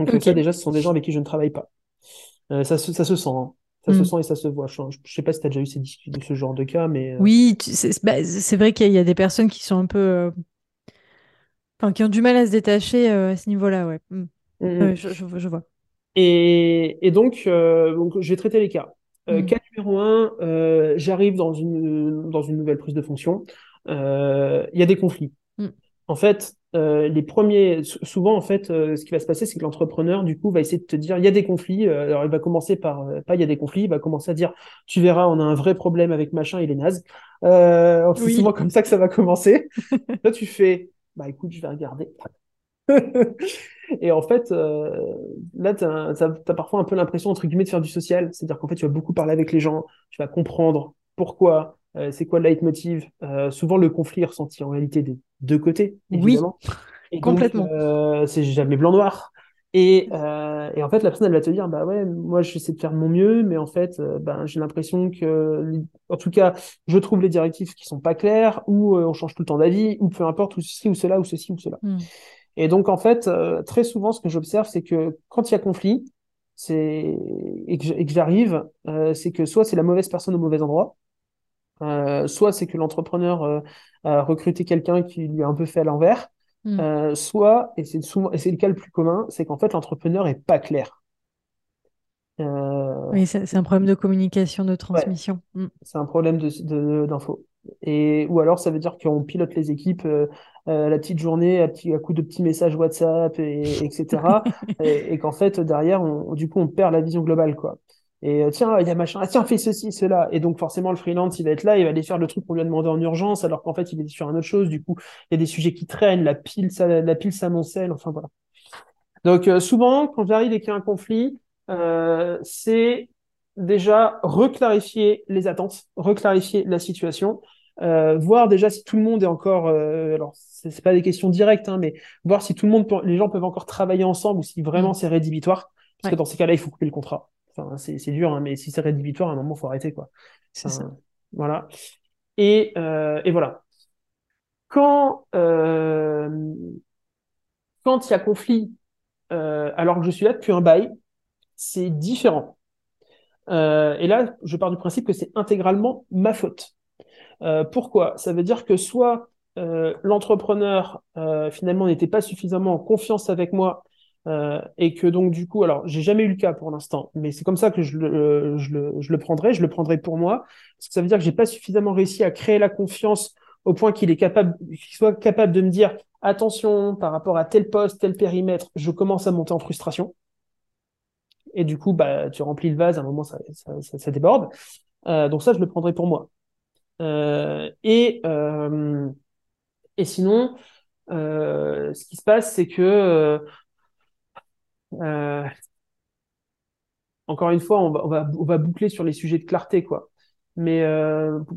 Donc ça, déjà, ce sont des gens avec qui je ne travaille pas. ça, se, ça se sent. Hein. Ça se hmm. sent et ça se voit. Je, ne sais pas si tu as déjà eu ces ce genre de cas, mais... Oui, bah, c'est vrai qu'il y a des personnes qui sont un peu... Enfin, qui ont du mal à se détacher à ce niveau-là, ouais. Hmm. Mm. je, je, vois. Et, et donc, euh, donc, je vais traiter les cas. Euh, mm. Cas numéro un, euh, j'arrive dans une, dans une nouvelle prise de fonction. Il y a des conflits. Mm. En fait, les premiers, souvent, en fait, ce qui va se passer, c'est que l'entrepreneur, du coup, va essayer de te dire, il y a des conflits. alors, il va commencer par, pas il y a des conflits, il va commencer à dire, tu verras, on a un vrai problème avec machin, il est naze. C'est souvent comme ça que ça va commencer. Là, tu fais, bah écoute, je vais regarder. et en fait, euh, là, tu as, parfois un peu l'impression, entre guillemets, de faire du social. C'est-à-dire qu'en fait, tu vas beaucoup parler avec les gens, tu vas comprendre pourquoi, euh, c'est quoi le leitmotiv. Euh, souvent, le conflit est ressenti en réalité des deux côtés, évidemment. Oui, complètement. Euh, c'est jamais blanc-noir. Et, euh, et, en fait, la personne, elle va te dire, bah ouais, moi, j'essaie de faire de mon mieux, mais en fait, euh, ben, j'ai l'impression que, en tout cas, je trouve les directives qui sont pas claires, ou on change tout le temps d'avis, ou peu importe, ou ceci, ou cela, ou ceci, ou cela. Hmm. Et donc, en fait, euh, très souvent, ce que j'observe, c'est que quand il y a conflit, c'est et que j'arrive, euh, c'est que soit c'est la mauvaise personne au mauvais endroit, euh, soit c'est que l'entrepreneur a recruté quelqu'un qui lui a un peu fait à l'envers, hmm. soit, et c'est souvent, et c'est le cas le plus commun, c'est qu'en fait l'entrepreneur est pas clair. Oui, c'est un problème de communication, de transmission. Hmm. C'est un problème d'info. Et, ou alors, ça veut dire qu'on pilote les équipes euh, euh, la petite journée à, petit, à coup de petits messages WhatsApp, et, etc. et, qu'en fait, derrière, on, du coup, on perd la vision globale, quoi. Et euh, tiens, il y a machin, ah, tiens, fais ceci, cela. Et donc, forcément, le freelance, il va être là, il va aller faire le truc qu'on lui a demandé en urgence, alors qu'en fait, il est sur une autre chose. Du coup, il y a des sujets qui traînent, la pile, ça, la pile s'amoncelle, enfin voilà. Donc, souvent, quand j'arrive et qu'il y a un conflit, c'est déjà reclarifier les attentes, reclarifier la situation, euh, voir déjà si tout le monde est encore, euh, alors c'est pas des questions directes, hein, mais voir si tout le monde, les gens peuvent encore travailler ensemble ou si vraiment mm. c'est rédhibitoire. Parce que dans ces cas-là, il faut couper le contrat. Enfin, c'est dur, hein, mais si c'est rédhibitoire, à un moment, faut arrêter, quoi. C'est ça. Voilà. Et, euh, et voilà. Quand euh, quand il y a conflit, euh, alors que je suis là depuis un bail, c'est différent. Euh, et là, je pars du principe que c'est intégralement ma faute. Euh, pourquoi? Ça veut dire que soit euh, l'entrepreneur finalement n'était pas suffisamment en confiance avec moi et que donc du coup, alors j'ai jamais eu le cas pour l'instant, mais c'est comme ça que je le, je, je le prendrai, je le prendrai pour moi, ça veut dire que j'ai pas suffisamment réussi à créer la confiance au point qu'il est capable, qu'il soit capable de me dire attention par rapport à tel poste, tel périmètre, je commence à monter en frustration et du coup, bah, tu remplis le vase, à un moment, ça, déborde. Euh, donc ça, je le prendrai pour moi. Euh, et, euh, et sinon, ce qui se passe, c'est que, encore une fois, on va, on, va, on va boucler sur les sujets de clarté, quoi. Mais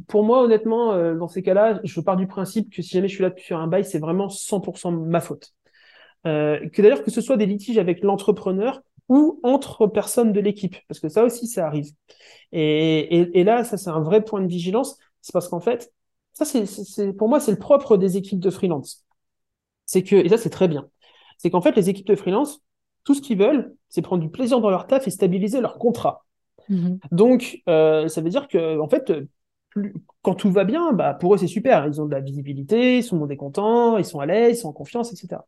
pour moi, honnêtement, dans ces cas-là, je pars du principe que si jamais je suis là sur un bail, c'est vraiment 100% ma faute. que d'ailleurs, que ce soit des litiges avec l'entrepreneur ou entre personnes de l'équipe, parce que ça aussi, ça arrive. Et, et, là, ça, c'est un vrai point de vigilance, c'est parce qu'en fait, ça, c'est, pour moi, c'est le propre des équipes de freelance. C'est que, et ça, c'est très bien, c'est qu'en fait, les équipes de freelance, tout ce qu'ils veulent, c'est prendre du plaisir dans leur taf et stabiliser leur contrat. Mm-hmm. Donc, euh, ça veut dire que, en fait, quand tout va bien, bah, pour eux, c'est super. Ils ont de la visibilité, ils sont contents, ils sont à l'aise, ils sont en confiance, etc.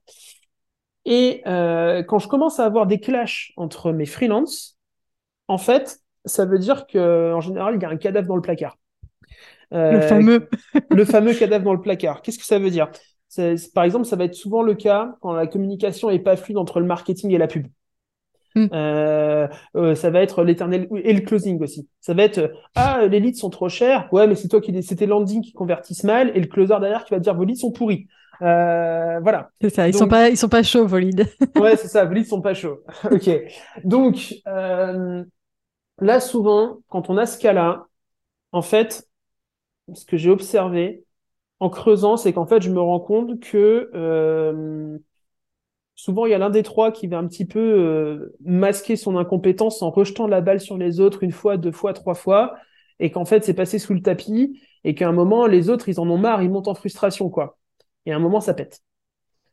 Et euh, quand je commence à avoir des clashs entre mes freelances, en fait, ça veut dire que en général, il y a un cadavre dans le placard. Euh, le fameux. le fameux cadavre dans le placard. Qu'est-ce que ça veut dire? Par exemple, ça va être souvent le cas quand la communication est pas fluide entre le marketing et la pub. Hmm. Euh, euh, ça va être l'éternel et le closing aussi. Ça va être ah les leads sont trop chers. Ouais, mais c'est toi qui c'était landing qui convertissent mal et le closer derrière qui va dire vos leads sont pourris. Euh, voilà. C'est ça, ils sont pas, ils sont pas chauds, vos leads. ouais, c'est ça, vos leads sont pas chauds. ok. Donc, euh, là, souvent, quand on a ce cas-là, en fait, ce que j'ai observé en creusant, c'est qu'en fait, je me rends compte que euh, souvent, il y a l'un des trois qui va un petit peu euh, masquer son incompétence en rejetant la balle sur les autres une fois, deux fois, trois fois, et qu'en fait, c'est passé sous le tapis, et qu'à un moment, les autres, ils en ont marre, ils montent en frustration, quoi et à un moment, ça pète.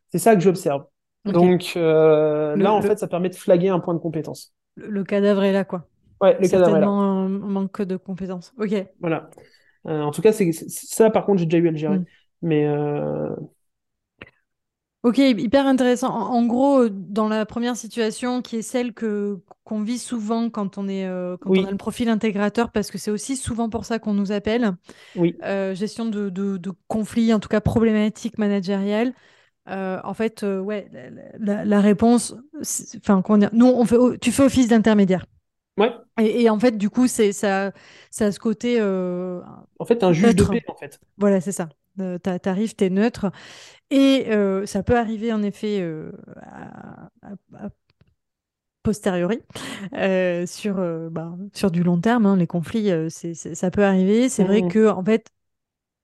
C'est ça que j'observe. Donc euh, là, en fait, ça permet de flaguer un point de compétence. Le, cadavre est là, quoi. Ouais, le cadavre est là. un manque de compétence. Ok. Voilà. Euh, en tout cas, c'est ça, par contre, j'ai déjà eu à le gérer. Mm. Mais. Euh... Ok, hyper intéressant. En, gros, dans la première situation, qui est celle que qu'on vit souvent quand on est euh, quand on a le profil intégrateur, parce que c'est aussi souvent pour ça qu'on nous appelle. Oui. Euh, gestion de, de, conflits, en tout cas problématiques managériales. Euh, en fait, ouais, la, réponse, enfin, comment dire, nous, on fait, tu fais office d'intermédiaire. Ouais. Et, en fait, du coup, c'est ça, ça a ce côté. en fait, un juge de paix, en fait. Voilà, c'est ça. T'arrives, t'es neutre. Et euh, ça peut arriver en effet euh, à, posteriori euh, sur, bah, sur du long terme. Hein, les conflits, ça peut arriver. C'est vrai mmh. que en fait,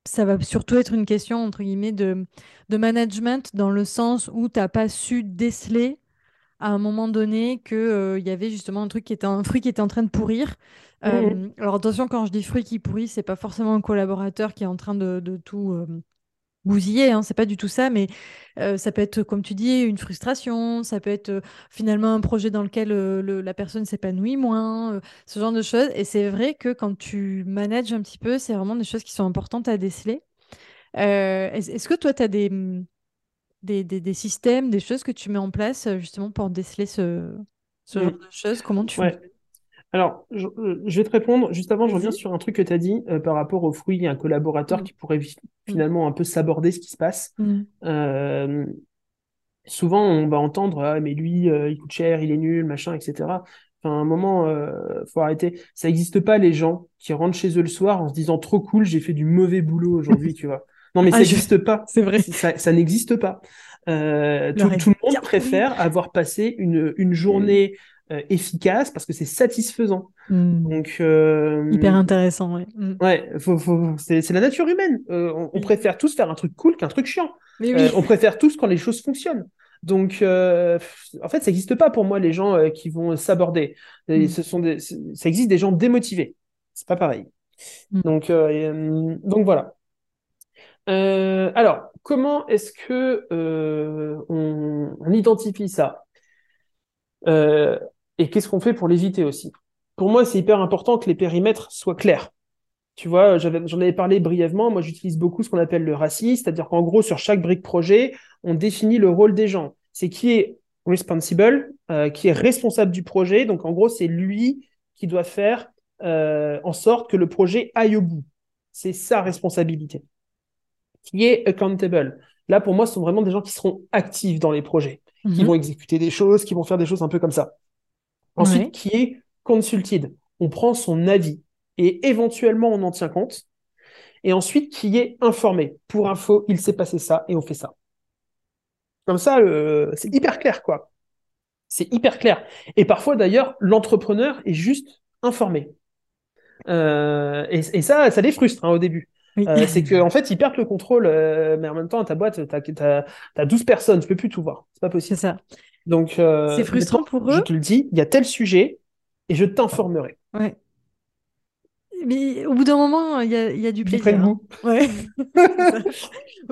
ça va surtout être une question entre guillemets de, de management dans le sens où tu n'as pas su déceler à un moment donné qu'il il y avait justement un truc qui était un fruit qui était en train de pourrir. Mmh. alors attention, quand je dis fruit qui pourrit, c'est pas forcément un collaborateur qui est en train de, de tout bousiller, hein, c'est pas du tout ça, mais euh, ça peut être, comme tu dis, une frustration, ça peut être euh, finalement un projet dans lequel euh, la personne s'épanouit moins, ce genre de choses. Et c'est vrai que quand tu manages un petit peu, c'est vraiment des choses qui sont importantes à déceler. Est-ce que toi, tu as mm, des, des, systèmes, des choses que tu mets en place justement pour déceler ce, ce genre de choses? Comment tu fais? Alors, euh, je, vais te répondre. Juste avant, je reviens sur un truc que tu as dit euh, par rapport au fruit et un collaborateur mm. qui pourrait mm. finalement un peu s'aborder ce qui se passe. Mm. Euh, souvent, on va entendre ah, mais lui, il coûte cher, il est nul, machin, etc. Enfin, à un moment, faut arrêter. Ça n'existe pas les gens qui rentrent chez eux le soir en se disant trop cool, j'ai fait du mauvais boulot aujourd'hui, tu vois. Non, mais ça n'existe pas. C'est vrai. Ça, n'existe pas. tout, le monde préfère avoir passé une, une journée efficace, parce que c'est satisfaisant. Hmm. Donc hyper intéressant, ouais. Hmm. Ouais, c'est la nature humaine. on, préfère tous faire un truc cool qu'un truc chiant. on préfère tous quand les choses fonctionnent. Donc, en fait, ça n'existe pas pour moi les gens qui vont s'aborder. Hmm. Ce sont des, ça existe des gens démotivés. C'est pas pareil. Donc, donc voilà. Euh, alors, comment est-ce que euh, on, identifie ça? Euh, Et qu'est-ce qu'on fait pour l'éviter aussi? Pour moi, c'est hyper important que les périmètres soient clairs. Tu vois, j'en avais parlé brièvement. Moi, j'utilise beaucoup ce qu'on appelle le racisme, c'est-à-dire qu'en gros, sur chaque brique projet, on définit le rôle des gens. C'est qui est responsible, qui est responsable du projet. Donc, en gros, c'est lui qui doit faire en sorte que le projet aille au bout. C'est sa responsabilité qui est accountable. Là, pour moi, ce sont vraiment des gens qui seront actifs dans les projets, qui mhm. vont exécuter des choses, qui vont faire des choses un peu comme ça. Ensuite, qui est consulted. On prend son avis et éventuellement on en tient compte. Et ensuite, qui est informé. Pour info, il s'est passé ça et on fait ça. Comme ça, c'est hyper clair, quoi. C'est hyper clair. Et parfois, d'ailleurs, l'entrepreneur est juste informé. Euh, et, ça, ça les frustre hein, au début. Euh, c'est qu'en en fait, ils perdent le contrôle, euh, mais en même temps, ta boîte, tu as, 12 personnes, tu peux plus tout voir. C'est pas possible. C'est ça. Donc, euh, c'est frustrant pour eux. Je te le dis, il y a tel sujet et je t'informerai. Ouais. Mais au bout d'un moment, il y a, y a, du plaisir. Hein. Ouais.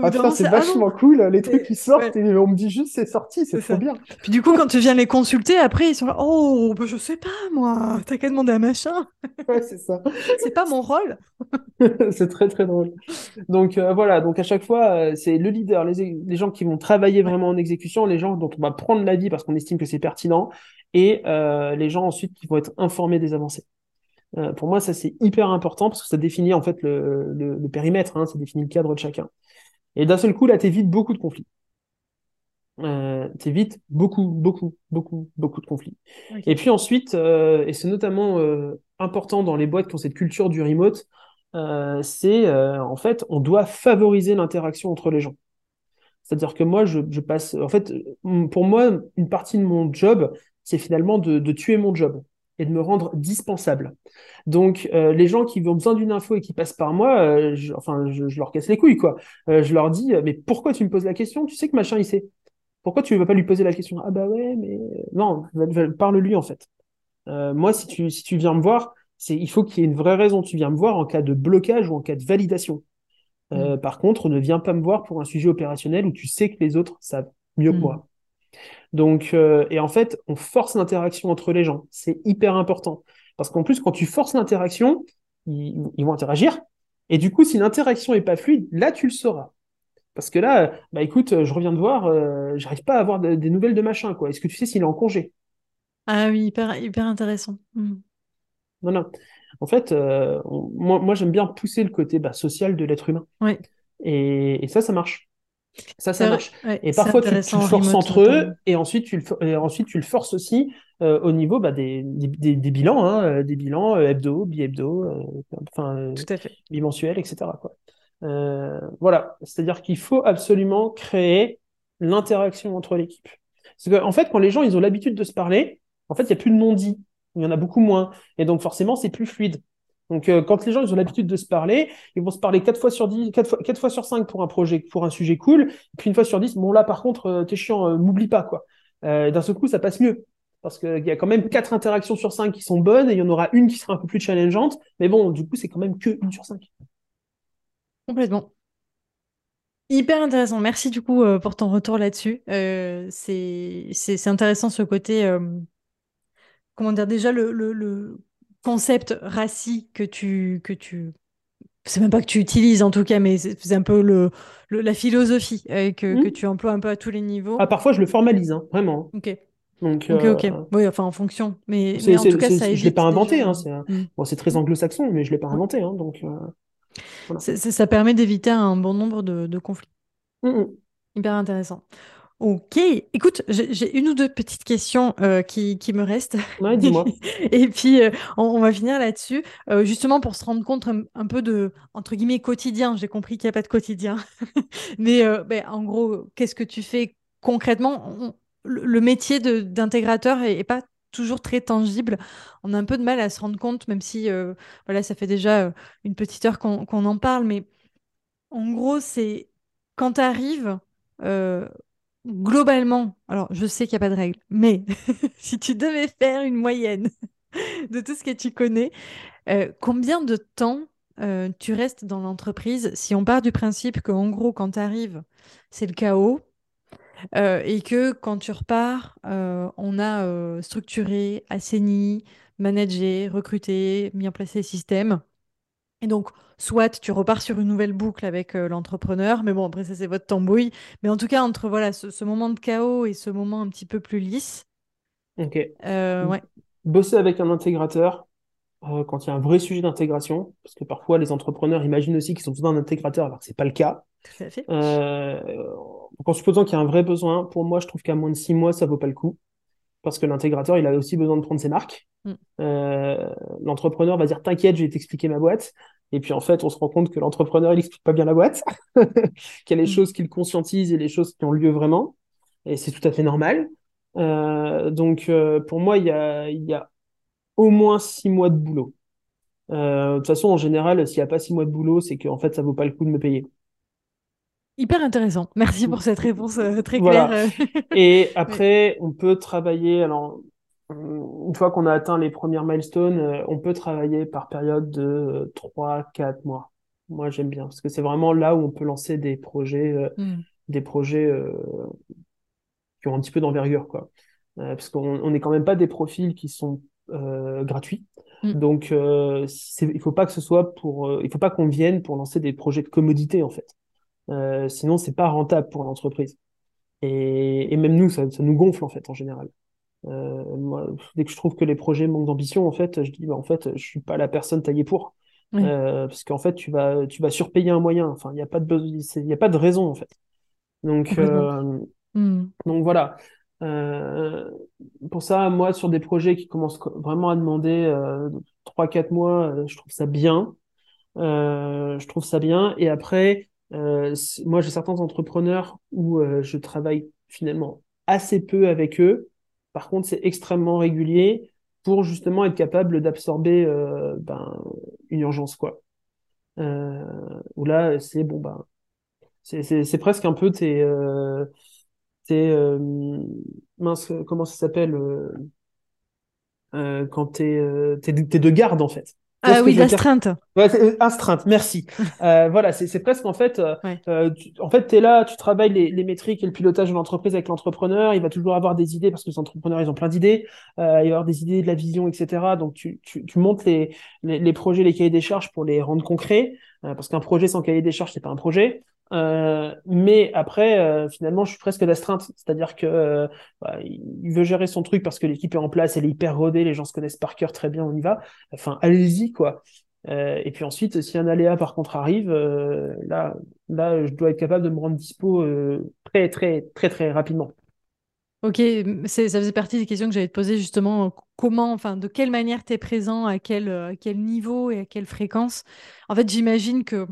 Ah, c'est ah vachement cool, les trucs qui sortent et on me dit juste c'est sorti, c'est trop bien. Puis du coup, quand tu viens les consulter, après, ils sont là, oh, bah, je sais pas, moi, t'as qu'à demander à machin. Ouais, c'est ça. c'est pas mon rôle. c'est très très drôle. Donc euh, voilà, donc à chaque fois, euh, c'est le leader, les, les, gens qui vont travailler vraiment en exécution, les gens dont on va prendre l'avis parce qu'on estime que c'est pertinent, et euh, les gens ensuite qui vont être informés des avancées. Euh, pour moi, ça c'est hyper important parce que ça définit en fait le, le, périmètre, hein, ça définit le cadre de chacun. Et d'un seul coup, là, t'évites beaucoup de conflits. Euh, t'évites beaucoup, beaucoup, beaucoup, beaucoup de conflits. Et puis ensuite, euh, et c'est notamment euh, important dans les boîtes qui ont cette culture du remote, c'est en fait, on doit favoriser l'interaction entre les gens. C'est-à-dire que moi, je, je, passe, en fait, pour moi, une partie de mon job, c'est finalement de, de tuer mon job et de me rendre dispensable. Donc, euh, les gens qui ont besoin d'une info et qui passent par moi, euh, je, enfin, je, leur casse les couilles, quoi. Euh, je leur dis, mais pourquoi tu me poses la question? Tu sais que machin, il sait. Pourquoi tu ne vas pas lui poser la question? Ah bah ouais, mais non, parle-lui en fait. moi, si tu, si tu viens me voir, c'est il faut qu'il y ait une vraie raison. Tu viens me voir en cas de blocage ou en cas de validation. Mmh. Par contre, ne viens pas me voir pour un sujet opérationnel où tu sais que les autres savent mieux que mmh. moi. Donc, euh, et en fait, on force l'interaction entre les gens. C'est hyper important. Parce qu'en plus, quand tu forces l'interaction, ils, vont interagir. Et du coup, si l'interaction est pas fluide, là, tu le sauras. Parce que là, bah écoute, je reviens de voir, euh, j'arrive pas à avoir des nouvelles de machin, quoi. Est-ce que tu sais s'il est en congé? Ah oui, hyper, hyper intéressant. Hmm. Non, non. En fait, euh, moi, moi j'aime bien pousser le côté bah, social de l'être humain. Oui. et, ça, ça marche. Ça, ça marche. et parfois, tu, tu, le forces entre eux, et ensuite, tu le, et ensuite, tu le forces aussi euh, au niveau bah, des, des, des, bilans, hein, euh, des bilans euh, hebdo, bi-hebdo, enfin, Tout à fait. bimensuel, etc. Quoi. voilà, c'est-à-dire qu'il faut absolument créer l'interaction entre l'équipe. Parce qu'en en fait, quand les gens ils ont l'habitude de se parler, en fait, il n'y a plus de non-dit. Il y en a beaucoup moins. Et donc, forcément, c'est plus fluide. Donc, euh, quand les gens ont l'habitude de se parler, ils vont se parler quatre fois sur 10, quatre fois, quatre fois sur 5 pour un projet, pour un sujet cool, puis une fois sur 10, bon là par contre, euh, t'es chiant, euh, m'oublie pas quoi. D'un seul coup, ça passe mieux. Parce qu'il y a quand même quatre interactions sur 5 qui sont bonnes et il y en aura une qui sera un peu plus challengeante. Mais bon, du coup, c'est quand même que une sur 5. Complètement. Hyper intéressant. Merci du coup pour ton retour là-dessus. c'est intéressant ce côté. comment dire déjà le, le concept raci que tu que tu c'est même pas que tu utilises en tout cas, mais c'est un peu le, la philosophie euh, que, que, hmm. tu emploies un peu à tous les niveaux. Ah, parfois je le formalise, hein, vraiment. Ok. Donc, ok, ok. Euh, oui, enfin en fonction. Mais, mais en tout cas, ça évite. Je l'ai pas inventé. Hein, c'est hmm. bon, très anglo-saxon, mais je l'ai pas inventé. Hein, donc, euh, voilà. ça permet d'éviter un bon nombre de, de conflits. Hmm, Hyper intéressant. Ok, écoute, j'ai une ou deux petites questions euh, qui, qui, me restent. Ouais, dis-moi. Et puis, euh, on, va finir là-dessus, euh, justement pour se rendre compte un, peu de, entre guillemets, quotidien. J'ai compris qu'il n'y a pas de quotidien. Mais ben, en gros, qu'est-ce que tu fais concrètement? Le métier d'intégrateur n'est pas toujours très tangible. On a un peu de mal à se rendre compte, même si voilà, ça fait déjà une petite heure qu'on en parle, mais en gros, c'est quand tu arrives, globalement, alors je sais qu'il n'y a pas de règle, mais si tu devais faire une moyenne de tout ce que tu connais, combien de temps euh, tu restes dans l'entreprise, si on part du principe qu'en gros, quand tu arrives, c'est le chaos, euh, et que quand tu repars, euh, on a structuré, assaini, managé, recruté, mis en place les systèmes. Et donc, soit tu repars sur une nouvelle boucle avec l'entrepreneur, mais bon, après ça c'est votre tambouille. Mais en tout cas, entre voilà ce, moment de chaos et ce moment un petit peu plus lisse. Ok. ouais. Bosser avec un intégrateur, euh, quand il y a un vrai sujet d'intégration, parce que parfois les entrepreneurs imaginent aussi qu'ils ont besoin d'un intégrateur alors que c'est pas le cas. Tout à fait. Euh, en supposant qu'il y a un vrai besoin, pour moi, je trouve qu'à moins de six mois, ça vaut pas le coup, parce que l'intégrateur, il a aussi besoin de prendre ses marques. Mm. Euh, l'entrepreneur va dire t'inquiète, je vais t'expliquer ma boîte. Et puis en fait, on se rend compte que l'entrepreneur, il explique pas bien la boîte, qu'il y a les mm. choses qu'il conscientise et les choses qui ont lieu vraiment. Et c'est tout à fait normal. Euh, donc euh, pour moi, il y a, il y a au moins six mois de boulot. Euh, de toute façon, en général, s'il n'y a pas six mois de boulot, c'est qu'en fait, ça vaut pas le coup de me payer. Hyper intéressant. Merci pour cette réponse euh, très claire. Et après, on peut travailler. Alors, une fois qu'on a atteint les premières milestones, euh, on peut travailler par période de 3-4 mois. Moi, j'aime bien parce que c'est vraiment là où on peut lancer des projets, hmm. des projets qui ont un petit peu d'envergure, quoi. parce qu'on n'est quand même pas des profils qui sont euh, gratuit. Mm. Donc, euh, il faut pas que ce soit pour, euh, il faut pas qu'on vienne pour lancer des projets de commodité en fait. sinon, c'est pas rentable pour l'entreprise. Et, et, même nous, ça, ça, nous gonfle en fait en général. Moi, dès que je trouve que les projets manquent d'ambition, en fait, je dis, bah, en fait, je suis pas la personne taillée pour. parce qu'en fait, tu vas, tu vas surpayer un moyen. Enfin, il n'y a pas de, il a pas de raison en fait. Donc, mm. donc voilà. Euh, pour ça, moi, sur des projets qui commencent vraiment à demander euh, 3-4 mois, euh, je trouve ça bien. Euh, je trouve ça bien. Et après, euh, moi, j'ai certains entrepreneurs où je travaille finalement assez peu avec eux. Par contre, c'est extrêmement régulier pour justement être capable d'absorber ben, une urgence, quoi. où là, c'est bon, ben, c'est presque un peu tes c'est euh, mince, comment ça s'appelle euh, euh, quand t'es euh, t'es de garde en fait. Ah oui, l'astreinte. Ouais, euh, astreinte, merci. euh, voilà, c'est presque en fait, euh, tu, en fait, t'es là, tu travailles les, les, métriques et le pilotage de l'entreprise avec l'entrepreneur. Il va toujours avoir des idées parce que les entrepreneurs, ils ont plein d'idées. Euh, il va avoir des idées, de la vision, etc. Donc, tu, tu, tu montes les, les, les, projets, les cahiers des charges pour les rendre concrets. parce qu'un projet sans cahier des charges, c'est pas un projet. Euh, mais après, euh, finalement, je suis presque d'astreinte. C'est-à-dire que euh, bah, il veut gérer son truc parce que l'équipe est en place, elle est hyper rodée, les gens se connaissent par cœur très bien, on y va. Enfin, allez-y, quoi. et puis ensuite, si un aléa par contre arrive, là, là, je dois être capable de me rendre dispo très, très, très, très rapidement. Ok, ça faisait partie des questions que j'allais te poser justement. Comment, enfin, de quelle manière tu es présent, à quel, à quel niveau et à quelle fréquence? En fait, j'imagine que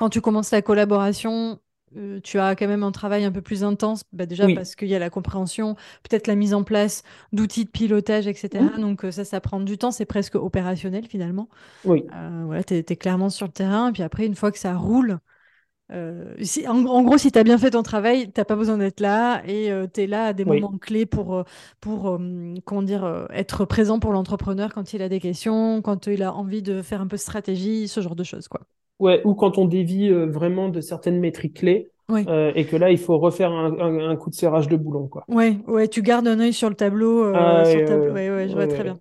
quand tu commences la collaboration, euh, tu as quand même un travail un peu plus intense, bah, déjà parce qu'il y a la compréhension, peut-être la mise en place d'outils de pilotage, etc. Donc euh, ça, ça prend du temps, c'est presque opérationnel finalement. Oui. Euh, voilà, tu es, clairement sur le terrain, et puis après, une fois que ça roule, si, en, gros, si tu as bien fait ton travail, tu pas besoin d'être là et tu es là à des moments clés pour, pour comment dire, être présent pour l'entrepreneur quand il a des questions, quand il a envie de faire un peu de stratégie, ce genre de choses. quoi. Ouais, ou quand on dévie euh, vraiment de certaines métriques clés. Euh, et que là, il faut refaire un, coup de serrage de boulon, quoi. Ouais, ouais, tu gardes un œil sur le tableau. Euh, ah, sur tableau. Ouais, ouais, je vois très bien.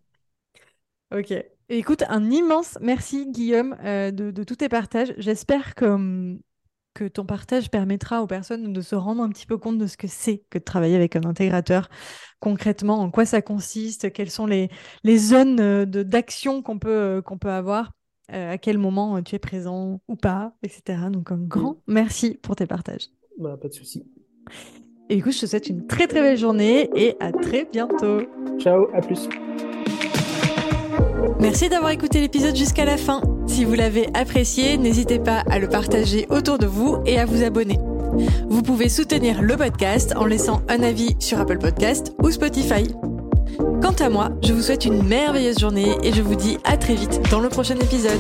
Ok. Écoute, un immense merci, Guillaume, de, de, tous tes partages. J'espère que, hum, que ton partage permettra aux personnes de se rendre un petit peu compte de ce que c'est que de travailler avec un intégrateur. Concrètement, en quoi ça consiste, quelles sont les, les zones d'action qu'on peut, qu'on peut avoir? Euh, à quel moment euh, tu es présent ou pas, etc. Donc un grand mm. merci pour tes partages. Bah, pas de souci. Et écoute, je te souhaite une très très belle journée et à très bientôt. Ciao, à plus. Merci d'avoir écouté l'épisode jusqu'à la fin. Si vous l'avez apprécié, n'hésitez pas à le partager autour de vous et à vous abonner. Vous pouvez soutenir le podcast en laissant un avis sur Apple Podcast ou Spotify. Quant à moi, je vous souhaite une merveilleuse journée et je vous dis à très vite dans le prochain épisode.